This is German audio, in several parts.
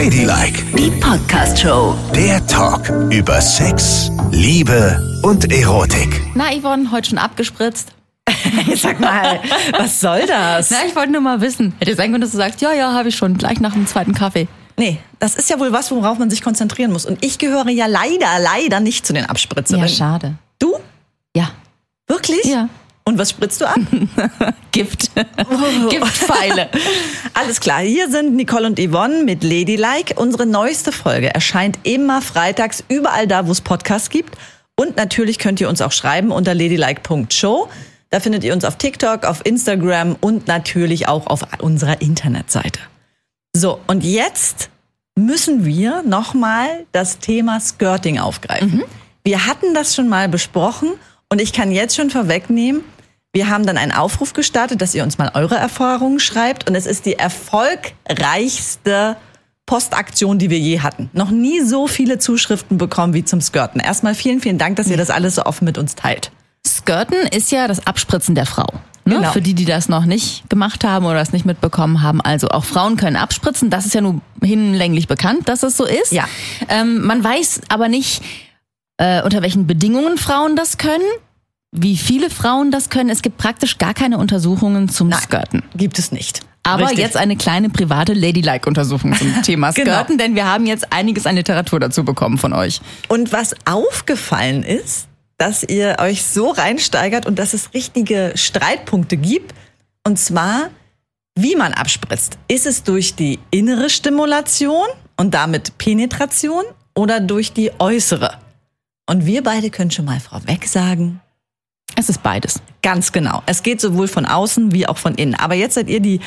Ladylike, Die Podcast-Show. der Talk über Sex, Liebe und Erotik. Na, Yvonne, heute schon abgespritzt? Sag mal, was soll das? Na, ich wollte nur mal wissen. Hätte sein können, dass du sagst, ja, ja, habe ich schon, gleich nach dem zweiten Kaffee. Nee, das ist ja wohl was, worauf man sich konzentrieren muss. Und ich gehöre ja leider, leider nicht zu den Abspritzerinnen. Ja, schade. Du? Ja, Wirklich? Ja. Und was spritzt du ab? Gift. Giftpfeile. Alles klar, hier sind Nicole und Yvonne mit Ladylike. Unsere neueste Folge erscheint immer freitags überall da, wo es Podcasts gibt. Und natürlich könnt ihr uns auch schreiben unter ladylike.show. Da findet ihr uns auf TikTok, auf Instagram und natürlich auch auf unserer Internetseite. So, und jetzt müssen wir nochmal das Thema Skirting aufgreifen. Wir hatten das schon mal besprochen und ich kann jetzt schon vorwegnehmen, wir haben dann einen Aufruf gestartet, dass ihr uns mal eure Erfahrungen schreibt und es ist die erfolgreichste Postaktion, die wir je hatten. Noch nie so viele Zuschriften bekommen wie zum Skirten. Erstmal vielen, vielen Dank, dass ihr das alles so offen mit uns teilt. Skirten ist ja das Abspritzen der Frau. Ne? Genau. Für die, die das noch nicht gemacht haben oder es nicht mitbekommen haben. Also auch Frauen können abspritzen. Das ist ja nun hinlänglich bekannt, dass es so ist. Ja. Ähm, man weiß aber nicht, äh, unter welchen Bedingungen Frauen das können, wie viele Frauen das können. Es gibt praktisch gar keine Untersuchungen zum Skirten. Gibt es nicht. Aber Richtig. jetzt eine kleine private Ladylike-Untersuchung zum Thema Genau. Skirten, denn wir haben jetzt einiges an Literatur dazu bekommen von euch. Und was aufgefallen ist, dass ihr euch so reinsteigert und dass es richtige Streitpunkte gibt. Und zwar, wie man abspritzt. Ist es durch die innere Stimulation und damit Penetration oder durch die äußere? Und wir beide können schon mal vorweg sagen, Es ist beides. Ganz genau. Es geht sowohl von außen wie auch von innen. Aber jetzt seid ihr die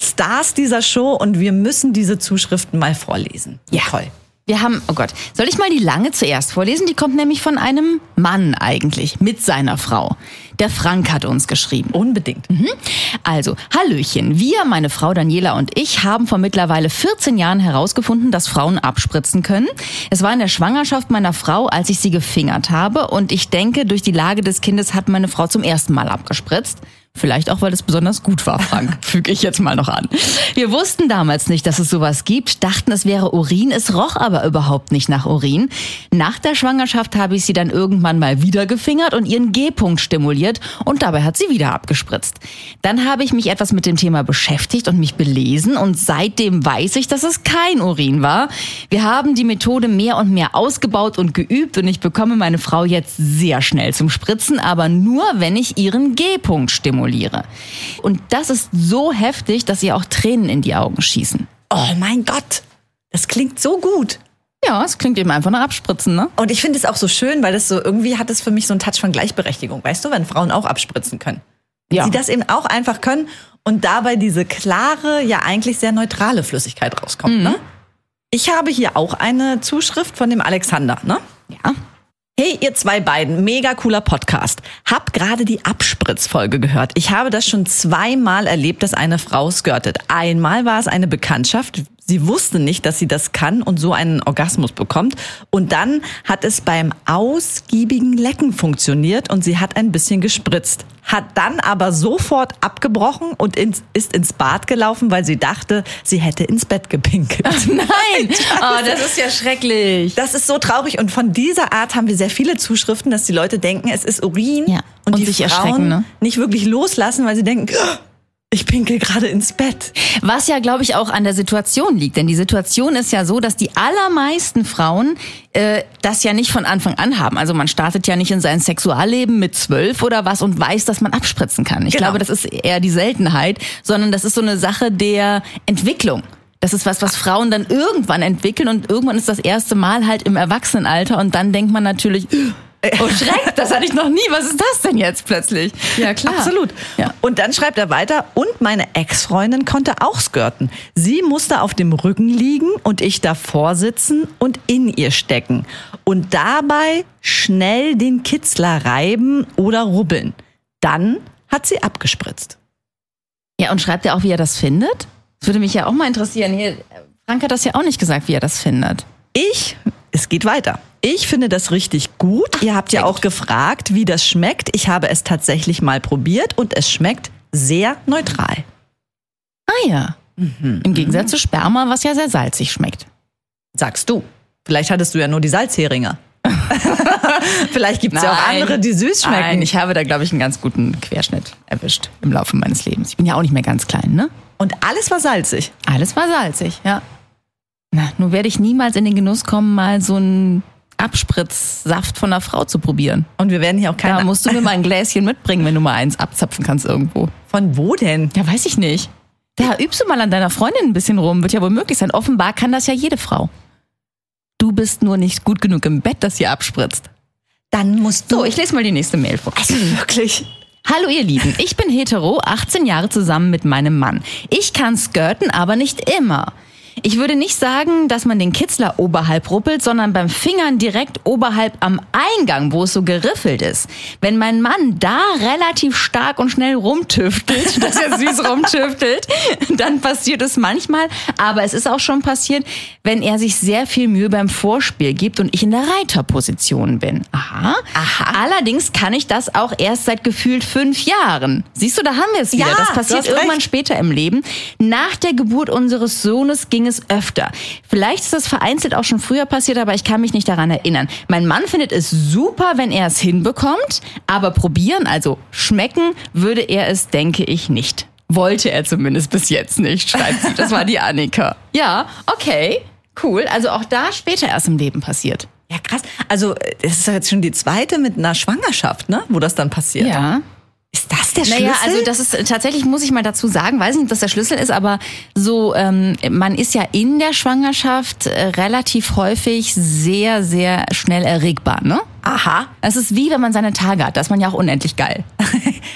Stars dieser Show und wir müssen diese Zuschriften mal vorlesen. Ja. Toll. Wir haben, oh Gott, soll ich mal die lange zuerst vorlesen? Die kommt nämlich von einem Mann eigentlich, mit seiner Frau. Der Frank hat uns geschrieben. Unbedingt. Also, Hallöchen. Wir, meine Frau Daniela und ich, haben vor mittlerweile 14 Jahren herausgefunden, dass Frauen abspritzen können. Es war in der Schwangerschaft meiner Frau, als ich sie gefingert habe. Und ich denke, durch die Lage des Kindes hat meine Frau zum ersten Mal abgespritzt. Vielleicht auch, weil es besonders gut war, Frank. Füge ich jetzt mal noch an. Wir wussten damals nicht, dass es sowas gibt, dachten, es wäre Urin. Es roch aber überhaupt nicht nach Urin. Nach der Schwangerschaft habe ich sie dann irgendwann mal wieder gefingert und ihren G-Punkt stimuliert und dabei hat sie wieder abgespritzt. Dann habe ich mich etwas mit dem Thema beschäftigt und mich belesen und seitdem weiß ich, dass es kein Urin war. Wir haben die Methode mehr und mehr ausgebaut und geübt und ich bekomme meine Frau jetzt sehr schnell zum Spritzen, aber nur, wenn ich ihren G-Punkt stimuliere. Und das ist so heftig, dass ihr auch Tränen in die Augen schießen. Oh mein Gott. Das klingt so gut. Ja, es klingt eben einfach nach Abspritzen, ne? Und ich finde es auch so schön, weil das so irgendwie hat es für mich so einen Touch von Gleichberechtigung. Weißt du, wenn Frauen auch abspritzen können. Ja. Sie das eben auch einfach können und dabei diese klare, ja eigentlich sehr neutrale Flüssigkeit rauskommt. Ne? Ich habe hier auch eine Zuschrift von dem Alexander. Ne? Ja. Hey, ihr zwei beiden, mega cooler Podcast. Hab gerade die Abspritzfolge gehört. Ich habe das schon zweimal erlebt, dass eine Frau skirtet. Einmal war es eine Bekanntschaft. Sie wusste nicht, dass sie das kann und so einen Orgasmus bekommt. Und dann hat es beim ausgiebigen Lecken funktioniert und sie hat ein bisschen gespritzt. Hat dann aber sofort abgebrochen und ins, ist ins Bad gelaufen, weil sie dachte, sie hätte ins Bett gepinkelt. Nein! Oh, das ist ja schrecklich. Das ist so traurig und von dieser Art haben wir sehr viele Zuschriften, dass die Leute denken, es ist Urin Ja. und, Und die sich Frauen erschrecken, ne? nicht wirklich loslassen, weil sie denken, "Oh, ich pinkel gerade ins Bett. Was ja, glaube ich, auch an der Situation liegt. Denn die Situation ist ja so, dass die allermeisten Frauen äh, das ja nicht von Anfang an haben. Also man startet ja nicht in sein Sexualleben mit zwölf oder was und weiß, dass man abspritzen kann. Ich Genau. glaube, das ist eher die Seltenheit, sondern das ist so eine Sache der Entwicklung. Das ist was, was Frauen dann irgendwann entwickeln und irgendwann ist das erste Mal halt im Erwachsenenalter und dann denkt man natürlich, oh Schreck, das hatte ich noch nie, was ist das denn jetzt plötzlich? Ja, klar. Absolut. Ja. Und dann schreibt er weiter, und meine Ex-Freundin konnte auch skirten. Sie musste auf dem Rücken liegen und ich davor sitzen und in ihr stecken. Und dabei schnell den Kitzler reiben oder rubbeln. Dann hat sie abgespritzt. Ja, und schreibt er auch, wie er das findet? Das würde mich ja auch mal interessieren. Hier, Frank hat das ja auch nicht gesagt, wie er das findet. Ich, es geht weiter. Ich finde das richtig gut. Ihr habt ja auch gefragt, wie das schmeckt. Ich habe es tatsächlich mal probiert und es schmeckt sehr neutral. Ah ja. Im Gegensatz zu Sperma, was ja sehr salzig schmeckt. Sagst du. Vielleicht hattest du ja nur die Salzheringe. Vielleicht gibt es ja auch andere, die süß schmecken. Nein, ich habe da, glaube ich, einen ganz guten Querschnitt erwischt im Laufe meines Lebens. Ich bin ja auch nicht mehr ganz klein, ne? Und alles war salzig. Alles war salzig, ja. Na, nun werde ich niemals in den Genuss kommen, mal so einen Abspritzsaft von einer Frau zu probieren. Und wir werden hier auch Da keine. musst du mir mal ein Gläschen mitbringen, wenn du mal eins abzapfen kannst irgendwo. Von wo denn? Ja, weiß ich nicht. Da übst du mal an deiner Freundin ein bisschen rum. Wird ja wohl möglich sein. Offenbar kann das ja jede Frau. Du bist nur nicht gut genug im Bett, dass sie abspritzt. Dann musst du. So, ich lese mal die nächste Mail vor. also wirklich. Hallo ihr Lieben, ich bin hetero, 18 Jahre zusammen mit meinem Mann. Ich kann skirten, aber nicht immer. Ich würde nicht sagen, dass man den Kitzler oberhalb ruppelt, sondern beim Fingern direkt oberhalb am Eingang, wo es so geriffelt ist. Wenn mein Mann da relativ stark und schnell rumtüftelt, dass er süß rumtüftelt, dann passiert es manchmal. Aber es ist auch schon passiert, wenn er sich sehr viel Mühe beim Vorspiel gibt und ich in der Reiterposition bin. Aha. Aha. Allerdings kann ich das auch erst seit gefühlt fünf Jahren. Siehst du, da haben wir es wieder. Ja, das passiert irgendwann später im Leben. Nach der Geburt unseres Sohnes ging es öfter. Vielleicht ist das vereinzelt auch schon früher passiert, aber ich kann mich nicht daran erinnern. Mein Mann findet es super, wenn er es hinbekommt, aber probieren, also schmecken, würde er es, denke ich, nicht. Wollte er zumindest bis jetzt nicht, schreibt sie. Das war die Annika. Ja, okay, cool. Also auch da später erst im Leben passiert. Ja, krass. Also, es ist ja jetzt schon die zweite mit einer Schwangerschaft, ne? Wo das dann passiert. Ja. Ist das der Schlüssel? Naja, also das ist tatsächlich, muss ich mal dazu sagen, weiß nicht, ob das der Schlüssel ist, aber so, ähm, man ist ja in der Schwangerschaft äh, relativ häufig sehr, sehr schnell erregbar, ne? Aha. Es ist wie, wenn man seine Tage hat, da ist man ja auch unendlich geil.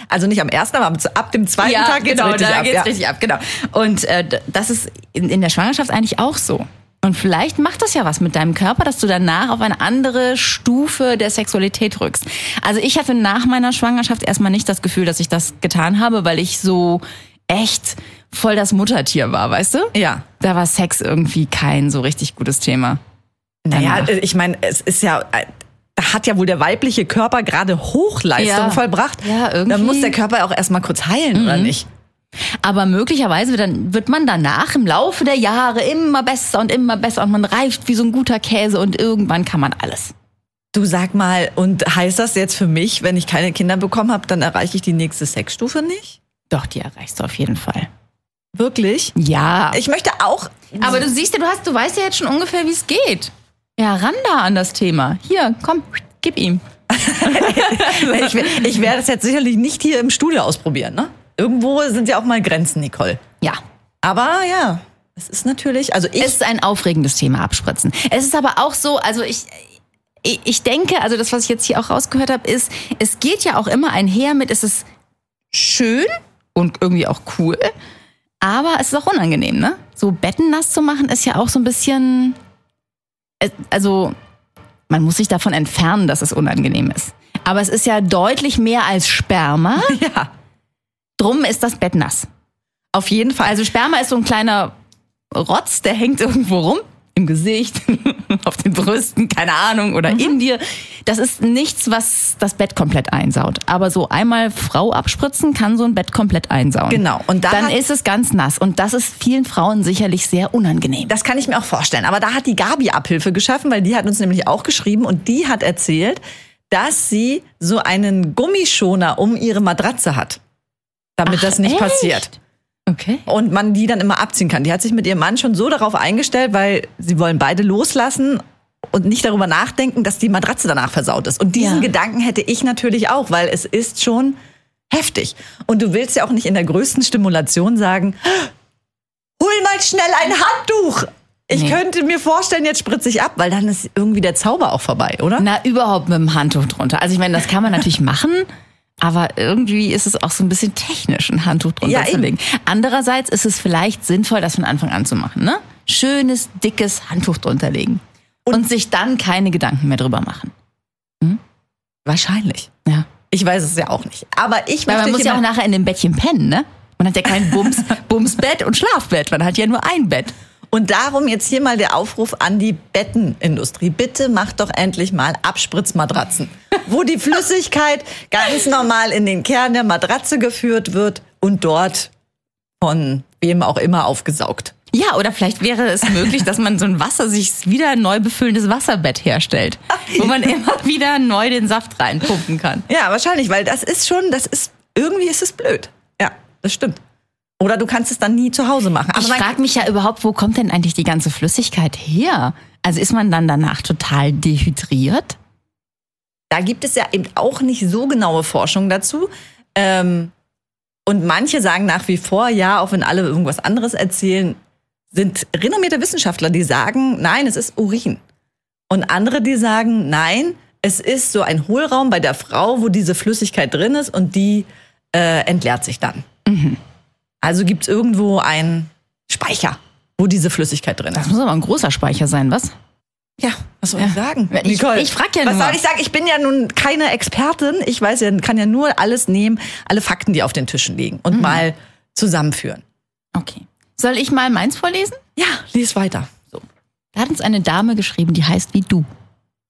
Also nicht am ersten, aber ab dem zweiten Tag geht's genau, richtig da ab. geht's ja. richtig ab, genau. Und äh, das ist in, in der Schwangerschaft eigentlich auch so. Und vielleicht macht das ja was mit deinem Körper, dass du danach auf eine andere Stufe der Sexualität rückst. Also ich hatte nach meiner Schwangerschaft erstmal nicht das Gefühl, dass ich das getan habe, weil ich so echt voll das Muttertier war, weißt du? Ja. Da war Sex irgendwie kein so richtig gutes Thema. Naja, Danach. äh, ich meine, es ist ja, äh, da hat ja wohl der weibliche Körper gerade Hochleistung Ja. vollbracht. Ja, irgendwie. Mhm. Dann muss der Körper auch erstmal kurz heilen, oder nicht? Aber möglicherweise wird, dann, wird man danach im Laufe der Jahre immer besser und immer besser und man reift wie so ein guter Käse und irgendwann kann man alles. Du sag mal, und heißt das jetzt für mich, wenn ich keine Kinder bekommen habe, dann erreiche ich die nächste Sexstufe nicht? Doch, die erreichst du auf jeden Fall. Wirklich? Ja. Ich möchte auch. aber du siehst ja, du hast, du weißt ja jetzt schon ungefähr, wie es geht. Ja, ran da an das Thema. Hier, komm, gib ihm. ich, ich werde es jetzt sicherlich nicht hier im Studio ausprobieren, ne? Irgendwo sind ja auch mal Grenzen, Nicole. Ja. Aber ja, es ist natürlich, also ich. Es ist ein aufregendes Thema, Abspritzen. Es ist aber auch so, also ich, ich, ich denke, also das, was ich jetzt hier auch rausgehört habe, ist, es geht ja auch immer einher mit, es ist schön und irgendwie auch cool, aber es ist auch unangenehm, ne? So Betten nass zu machen ist ja auch so ein bisschen, äh, also man muss sich davon entfernen, dass es unangenehm ist. Aber es ist ja deutlich mehr als Sperma. ja, Drum ist das Bett nass. auf jeden Fall. Also Sperma ist so ein kleiner Rotz, der hängt irgendwo rum. Im Gesicht, auf den Brüsten, keine Ahnung, oder in dir. Das ist nichts, was das Bett komplett einsaut. Aber so einmal Frau abspritzen kann so ein Bett komplett einsauen. Genau. Und da dann hat- ist es ganz nass. Und das ist vielen Frauen sicherlich sehr unangenehm. Das kann ich mir auch vorstellen. Aber da hat die Gabi Abhilfe geschaffen, weil die hat uns nämlich auch geschrieben und die hat erzählt, dass sie so einen Gummischoner um ihre Matratze hat, damit Ach, das nicht echt? passiert. Okay. Und man die dann immer abziehen kann. Die hat sich mit ihrem Mann schon so darauf eingestellt, weil sie wollen beide loslassen und nicht darüber nachdenken, dass die Matratze danach versaut ist. Und diesen Ja. Gedanken hätte ich natürlich auch, weil es ist schon heftig. Und du willst ja auch nicht in der größten Stimulation sagen, hol mal schnell ein Handtuch. Ich Nee. könnte mir vorstellen, jetzt spritze ich ab, weil dann ist irgendwie der Zauber auch vorbei, oder? Na, überhaupt mit dem Handtuch drunter. Also ich meine, das kann man natürlich machen, aber irgendwie ist es auch so ein bisschen technisch, ein Handtuch drunter Ja, zu eben. legen. Andererseits ist es vielleicht sinnvoll, das von Anfang an zu machen, ne? Schönes, dickes Handtuch drunter legen. Und, sich dann keine Gedanken mehr drüber machen. Wahrscheinlich. Ja. Ich weiß es ja auch nicht. Aber ich Weil man muss ja auch nachher in dem Bettchen pennen, ne? Man hat ja kein Bums, Bumsbett und Schlafbett. Man hat ja nur ein Bett. Und darum jetzt hier mal der Aufruf an die Bettenindustrie. Bitte macht doch endlich mal Abspritzmatratzen, wo die Flüssigkeit ganz normal in den Kern der Matratze geführt wird und dort von wem auch immer aufgesaugt. Ja, oder vielleicht wäre es möglich, dass man so ein Wasser, sich wieder neu befüllendes Wasserbett herstellt, wo man immer wieder neu den Saft reinpumpen kann. Ja, wahrscheinlich, weil das ist schon, das ist, irgendwie ist es blöd. Ja, das stimmt. Oder du kannst es dann nie zu Hause machen. ich frage mich ja überhaupt, wo kommt denn eigentlich die ganze Flüssigkeit her? Also ist man dann danach total dehydriert? Da gibt es ja eben auch nicht so genaue Forschung dazu. Ähm, und manche sagen nach wie vor, ja, auch wenn alle irgendwas anderes erzählen, sind renommierte Wissenschaftler, die sagen, nein, es ist Urin. Und andere, die sagen, nein, es ist so ein Hohlraum bei der Frau, wo diese Flüssigkeit drin ist und die äh, entleert sich dann. Mhm. Also gibt es irgendwo einen Speicher, wo diese Flüssigkeit drin ist. Das muss aber ein großer Speicher sein, was? Ja, was soll ja. ich sagen? Ich, ich frage ja nur. Was soll ich sagen? Ich bin ja nun keine Expertin. Ich weiß ja, kann ja nur alles nehmen, alle Fakten, die auf den Tischen liegen und mhm. mal zusammenführen. Okay. Soll ich mal meins vorlesen? Ja, lies weiter. So. Da hat uns eine Dame geschrieben, die heißt wie du.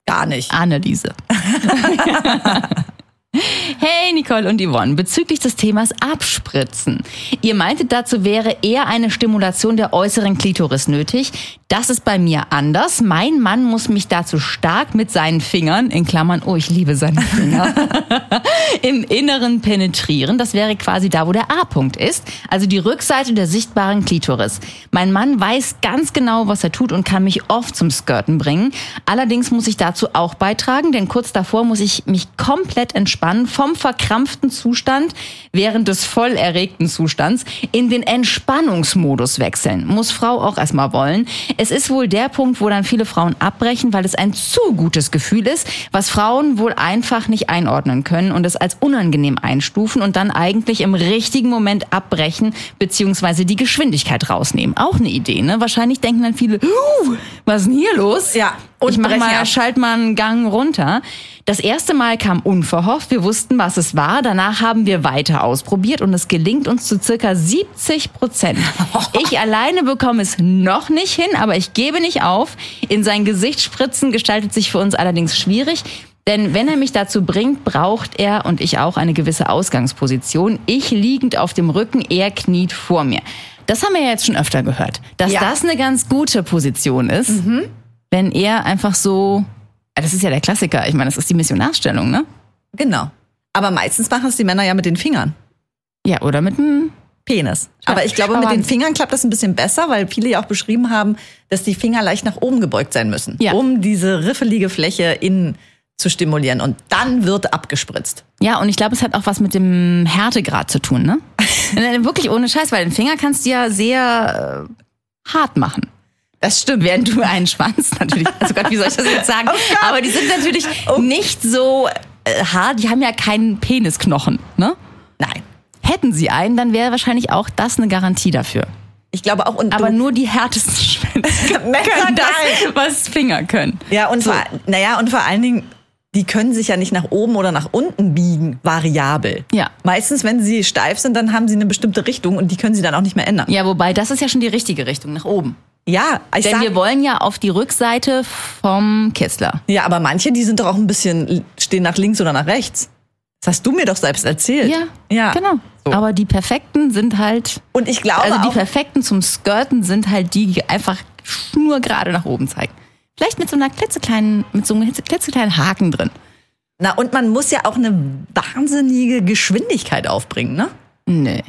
Gar nicht. Anneliese. Hey Nicole und Yvonne, bezüglich des Themas Abspritzen. Ihr meintet, dazu wäre eher eine Stimulation der äußeren Klitoris nötig. Das ist bei mir anders. Mein Mann muss mich dazu stark mit seinen Fingern, in Klammern, oh, ich liebe seine Finger, im Inneren penetrieren. Das wäre quasi da, wo der A-Punkt ist. Also die Rückseite der sichtbaren Klitoris. Mein Mann weiß ganz genau, was er tut und kann mich oft zum Skirten bringen. Allerdings muss ich dazu auch beitragen, denn kurz davor muss ich mich komplett entspannen vom verkrampften Zustand während des voll erregten Zustands in den Entspannungsmodus wechseln. Muss Frau auch erstmal wollen. Ist wohl der Punkt, wo dann viele Frauen abbrechen, weil es ein zu gutes Gefühl ist, was Frauen wohl einfach nicht einordnen können und es als unangenehm einstufen und dann eigentlich im richtigen Moment abbrechen beziehungsweise die Geschwindigkeit rausnehmen. Auch eine Idee, ne? Wahrscheinlich denken dann viele, was ist denn hier los? Ja. Und ich mach mal, schalt mal einen Gang runter. Das erste Mal kam unverhofft. Wir wussten, was es war. Danach haben wir weiter ausprobiert und es gelingt uns zu circa 70 Prozent. Ich alleine bekomme es noch nicht hin, aber ich gebe nicht auf. In sein Gesicht spritzen gestaltet sich für uns allerdings schwierig. Denn wenn er mich dazu bringt, braucht er und ich auch eine gewisse Ausgangsposition. Ich liegend auf dem Rücken, er kniet vor mir. Das haben wir ja jetzt schon öfter gehört, dass ja. das eine ganz gute Position ist. Mhm wenn er einfach so, das ist ja der Klassiker, ich meine, das ist die Missionarstellung, ne? Genau. Aber meistens machen es die Männer ja mit den Fingern. Ja, oder mit dem Penis. Aber ich glaube, mit den Fingern klappt das ein bisschen besser, weil viele ja auch beschrieben haben, dass die Finger leicht nach oben gebeugt sein müssen, ja. um diese riffelige Fläche innen zu stimulieren. Und dann wird abgespritzt. Ja, und ich glaube, es hat auch was mit dem Härtegrad zu tun, ne? Wirklich ohne Scheiß, weil den Finger kannst du ja sehr äh, hart machen. Das stimmt, während du einen Schwanz natürlich, also Gott, wie soll ich das jetzt sagen? Oh Aber die sind natürlich oh. nicht so äh, hart, die haben ja keinen Penisknochen, ne? Nein. Hätten sie einen, dann wäre wahrscheinlich auch das eine Garantie dafür. Ich glaube auch. Und Aber nur die härtesten Schwänze können das, was Finger können. Ja, und so. vor, naja, und vor allen Dingen, die können sich ja nicht nach oben oder nach unten biegen, variabel. Ja. Meistens, wenn sie steif sind, dann haben sie eine bestimmte Richtung und die können sie dann auch nicht mehr ändern. Ja, wobei das ist ja schon die richtige Richtung, nach oben. Ja, ich Denn sag, wir wollen ja auf die Rückseite vom Kitzler. Ja, aber manche, die sind doch auch ein bisschen, stehen nach links oder nach rechts. Das hast du mir doch selbst erzählt. Ja, ja. genau. So. Aber die perfekten sind halt. Und ich glaube. Also die perfekten zum Skirten sind halt die, die einfach nur gerade nach oben zeigen. Vielleicht mit so einer klitzekleinen, mit so einem klitzekleinen Haken drin. Na, und man muss ja auch eine wahnsinnige Geschwindigkeit aufbringen, ne? Nee.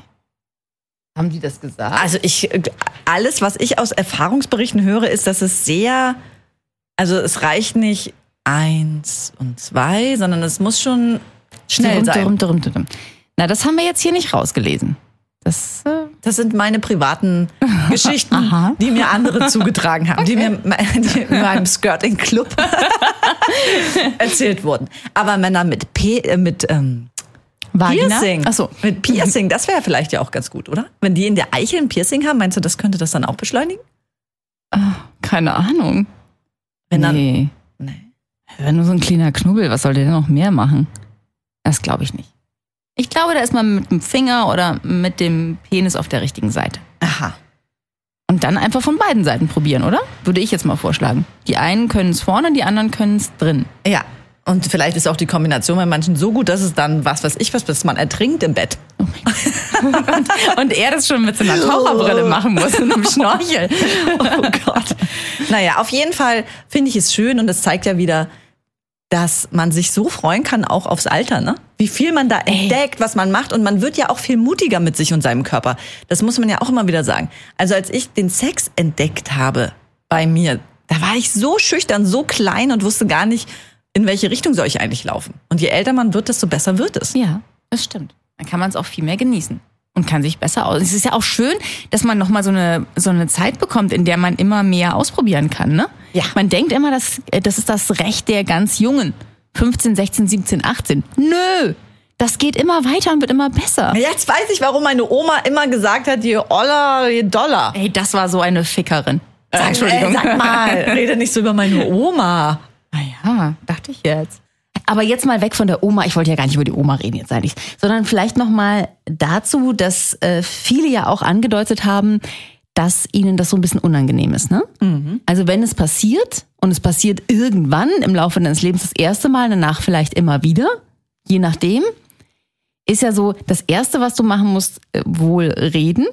Haben die das gesagt? Also ich, alles, was ich aus Erfahrungsberichten höre, ist, dass es sehr, also es reicht nicht eins und zwei, sondern es muss schon schnell drum, sein. Drum, drum, drum. Na, das haben wir jetzt hier nicht rausgelesen. Das, äh das sind meine privaten Geschichten, die mir andere zugetragen haben, okay. die mir die in meinem Skirting Club erzählt wurden. Aber Männer mit P, äh, mit ähm, Vagina? Piercing. Achso, mit Piercing, das wäre vielleicht ja auch ganz gut, oder? Wenn die in der Eichel ein Piercing haben, meinst du, das könnte das dann auch beschleunigen? Oh, keine Ahnung. Wenn dann, nee. nee. Wenn nur so ein kleiner Knubbel, was soll der denn noch mehr machen? Das glaube ich nicht. Ich glaube, da ist man mit dem Finger oder mit dem Penis auf der richtigen Seite. Aha. Und dann einfach von beiden Seiten probieren, oder? Würde ich jetzt mal vorschlagen. Die einen können es vorne, die anderen können es drin. Ja. Und vielleicht ist auch die Kombination bei manchen so gut, dass es dann was weiß ich was, bis man ertrinkt im Bett. und, und er das schon mit so einer Taucherbrille machen muss und einem Schnorchel. Oh Gott. Naja, auf jeden Fall finde ich es schön und es zeigt ja wieder, dass man sich so freuen kann, auch aufs Alter, ne? Wie viel man da entdeckt, was man macht und man wird ja auch viel mutiger mit sich und seinem Körper. Das muss man ja auch immer wieder sagen. Also als ich den Sex entdeckt habe bei mir, da war ich so schüchtern, so klein und wusste gar nicht, in welche Richtung soll ich eigentlich laufen. Und je älter man wird, desto besser wird es. Ja, das stimmt. Dann kann man es auch viel mehr genießen und kann sich besser aus. Es ist ja auch schön, dass man noch mal so eine so eine Zeit bekommt, in der man immer mehr ausprobieren kann, ne? Ja. Man denkt immer, dass äh, das ist das Recht der ganz Jungen. 15, 16, 17, 18. Nö. Das geht immer weiter und wird immer besser. Jetzt weiß ich, warum meine Oma immer gesagt hat, je Oller, je Dollar. Ey, das war so eine Fickerin. Sag, Entschuldigung. Äh, sag mal, rede nicht so über meine Oma. Naja, dachte ich jetzt. Aber jetzt mal weg von der Oma. Ich wollte ja gar nicht über die Oma reden jetzt eigentlich, sondern vielleicht noch mal dazu, dass äh, viele ja auch angedeutet haben, dass ihnen das so ein bisschen unangenehm ist. Ne? Mhm. Also wenn es passiert und es passiert irgendwann im Laufe deines Lebens das erste Mal, danach vielleicht immer wieder, je nachdem, ist ja so, das Erste, was du machen musst, äh, wohl reden.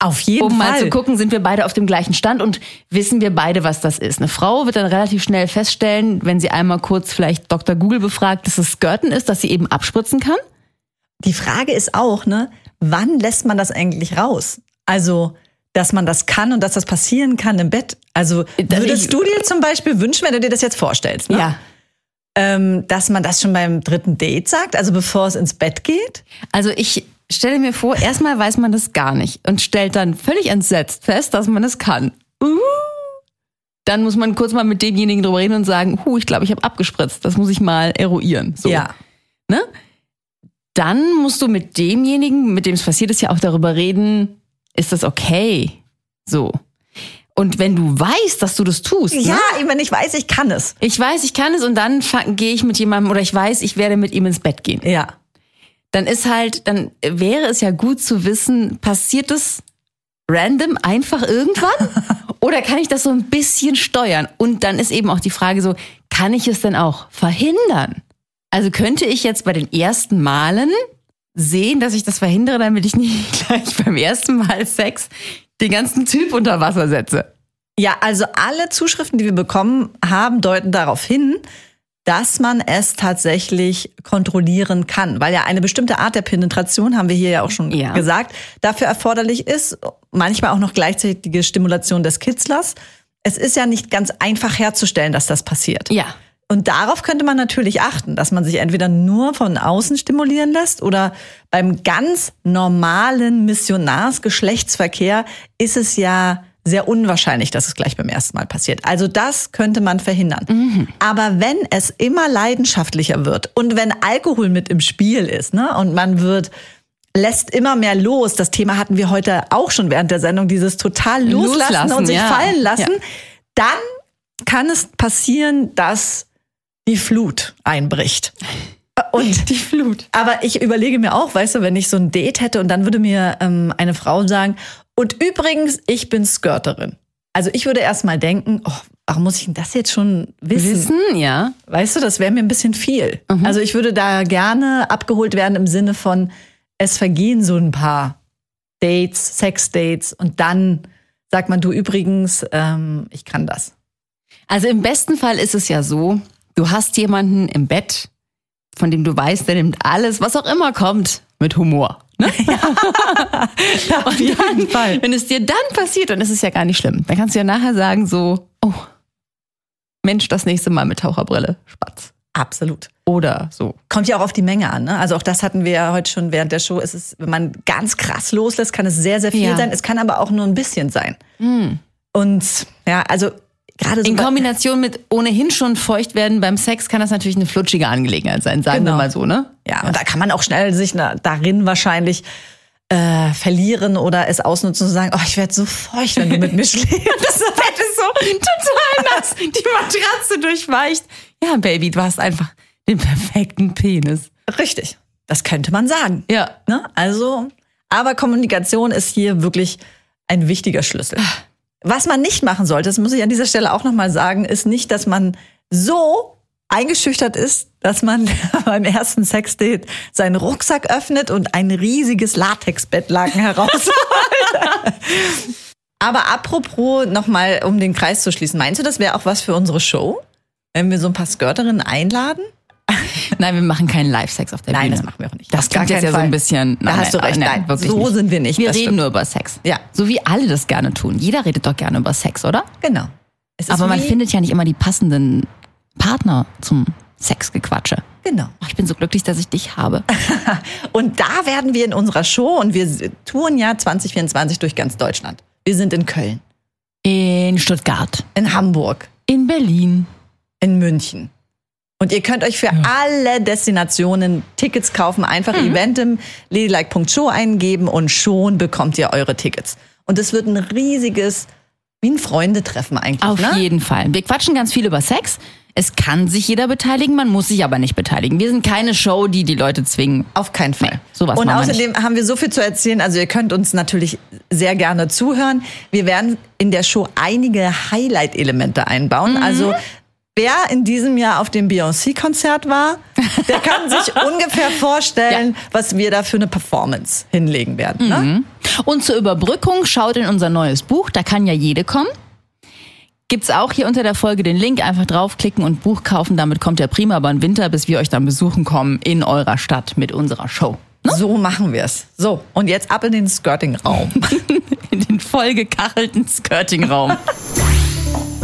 Auf jeden um Fall. mal zu gucken, sind wir beide auf dem gleichen Stand und wissen wir beide, was das ist. Eine Frau wird dann relativ schnell feststellen, wenn sie einmal kurz vielleicht Dr. Google befragt, dass es Skirten ist, dass sie eben abspritzen kann. Die Frage ist auch, ne, wann lässt man das eigentlich raus? Also, dass man das kann und dass das passieren kann im Bett. Also, würdest ich- du dir zum Beispiel wünschen, wenn du dir das jetzt vorstellst, ne? Ja. ähm, dass man das schon beim dritten Date sagt, also bevor es ins Bett geht? Also ich stelle mir vor, erstmal weiß man das gar nicht und stellt dann völlig entsetzt fest, dass man es kann. Uh. Dann muss man kurz mal mit demjenigen drüber reden und sagen, hu, ich glaube, ich habe abgespritzt. Das muss ich mal eruieren. So. Ja. Ne? Dann musst du mit demjenigen, mit dem es passiert ist, ja auch darüber reden, ist das okay? So. Und wenn du weißt, dass du das tust, Ja, ne? wenn ich weiß, ich kann es. ich weiß, ich kann es und dann gehe ich mit jemandem oder ich weiß, ich werde mit ihm ins Bett gehen Ja. Dann ist halt, dann wäre es ja gut zu wissen, passiert es random einfach irgendwann? Oder kann ich das so ein bisschen steuern? Und dann ist eben auch die Frage so, kann ich es denn auch verhindern? Also könnte ich jetzt bei den ersten Malen sehen, dass ich das verhindere, damit ich nicht gleich beim ersten Mal Sex den ganzen Typ unter Wasser setze? Ja, also alle Zuschriften, die wir bekommen haben, deuten darauf hin, dass man es tatsächlich kontrollieren kann, weil ja eine bestimmte Art der Penetration, haben wir hier ja auch schon Ja. gesagt, dafür erforderlich ist, manchmal auch noch gleichzeitige Stimulation des Kitzlers. Es ist ja nicht ganz einfach herzustellen, dass das passiert. Ja. Und darauf könnte man natürlich achten, dass man sich entweder nur von außen stimulieren lässt oder beim ganz normalen Missionarsgeschlechtsverkehr ist es ja sehr unwahrscheinlich, dass es gleich beim ersten Mal passiert. Also das könnte man verhindern. Aber wenn es immer leidenschaftlicher wird und wenn Alkohol mit im Spiel ist, ne, und man wird lässt immer mehr los. Das Thema hatten wir heute auch schon während der Sendung, dieses total loslassen, Loslassen, und sich ja. fallen lassen. Ja. Dann kann es passieren, dass die Flut einbricht. Und Die Flut. aber ich überlege mir auch, weißt du, wenn ich so ein Date hätte und dann würde mir ähm, eine Frau sagen, und übrigens, ich bin Skirterin. Also ich würde erst mal denken, oh, warum muss ich denn das jetzt schon wissen? Wissen, ja. Weißt du, das wäre mir ein bisschen viel. Mhm. Also ich würde da gerne abgeholt werden im Sinne von, es vergehen so ein paar Dates, Sex-Dates und dann sagt man, du übrigens, ähm, ich kann das. Also im besten Fall ist es ja so, du hast jemanden im Bett, von dem du weißt, der nimmt alles, was auch immer kommt, mit Humor. Ne? Auf jeden Fall. Wenn es dir dann passiert, dann ist es ja gar nicht schlimm. Dann kannst du ja nachher sagen so, oh, Mensch, das nächste Mal mit Taucherbrille, Spatz. Absolut. Oder so. Kommt ja auch auf die Menge an. Ne? Also auch das hatten wir ja heute schon während der Show. Es ist, wenn man ganz krass loslässt, kann es sehr, sehr viel Ja. sein. Es kann aber auch nur ein bisschen sein. Und ja, also gerade so In Kombination mit ohnehin schon feucht werden beim Sex kann das natürlich eine flutschige Angelegenheit sein, sagen Genau. wir mal so, ne? Ja, und da kann man auch schnell sich na, darin wahrscheinlich äh, verlieren oder es ausnutzen und sagen, oh, ich werde so feucht, wenn du mit mir schläfst. Das Bett ist so total nass, die Matratze durchweicht. Ja, Baby, du hast einfach den perfekten Penis. Richtig. Das könnte man sagen. Ja. Ne? Also, aber Kommunikation ist hier wirklich ein wichtiger Schlüssel. Was man nicht machen sollte, das muss ich an dieser Stelle auch nochmal sagen, ist nicht, dass man so eingeschüchtert ist, dass man beim ersten Sexdate seinen Rucksack öffnet und ein riesiges Latexbettlaken herausholt. Aber apropos nochmal, um den Kreis zu schließen, meinst du, das wäre auch was für unsere Show? Wenn wir so ein paar Skirterinnen einladen? Nein, wir machen keinen Live-Sex auf der Nein, Bühne. das machen wir auch nicht. Das klingt jetzt ja so ein bisschen. Da hast du recht. Nein, so sind wir nicht. Wir reden stimmt. nur über Sex. Ja. So wie alle das gerne tun. Jeder redet doch gerne über Sex, oder? Genau. Aber man findet ja nicht immer die passenden Partner zum Sexgequatsche. Genau. Oh, ich bin so glücklich, dass ich dich habe. Und da werden wir in unserer Show und wir touren ja 2024 durch ganz Deutschland. Wir sind in Köln, In Stuttgart, in Hamburg, in Berlin. in München. Und ihr könnt euch für alle Destinationen Tickets kaufen. Einfach Eventim, ladylike.show eingeben und schon bekommt ihr eure Tickets. Und es wird ein riesiges, wie ein Freundetreffen eigentlich. Auf ne? jeden Fall. Wir quatschen ganz viel über Sex. Es kann sich jeder beteiligen, man muss sich aber nicht beteiligen. Wir sind keine Show, die die Leute zwingen. Auf keinen Fall. Nee, sowas und machen wir außerdem haben wir so viel zu erzählen. Also ihr könnt uns natürlich sehr gerne zuhören. Wir werden in der Show einige Highlight-Elemente einbauen. Mhm. Also wer in diesem Jahr auf dem Beyoncé-Konzert war, der kann sich ungefähr vorstellen, was wir da für eine Performance hinlegen werden. Ne? Und zur Überbrückung schaut in unser neues Buch, da kann ja jede kommen. Gibt's auch hier unter der Folge den Link, einfach draufklicken und Buch kaufen. Damit kommt der prima aber im Winter, bis wir euch dann besuchen kommen in eurer Stadt mit unserer Show. So machen wir es. So, und jetzt ab in den Skirting-Raum. In den vollgekachelten Skirtingraum.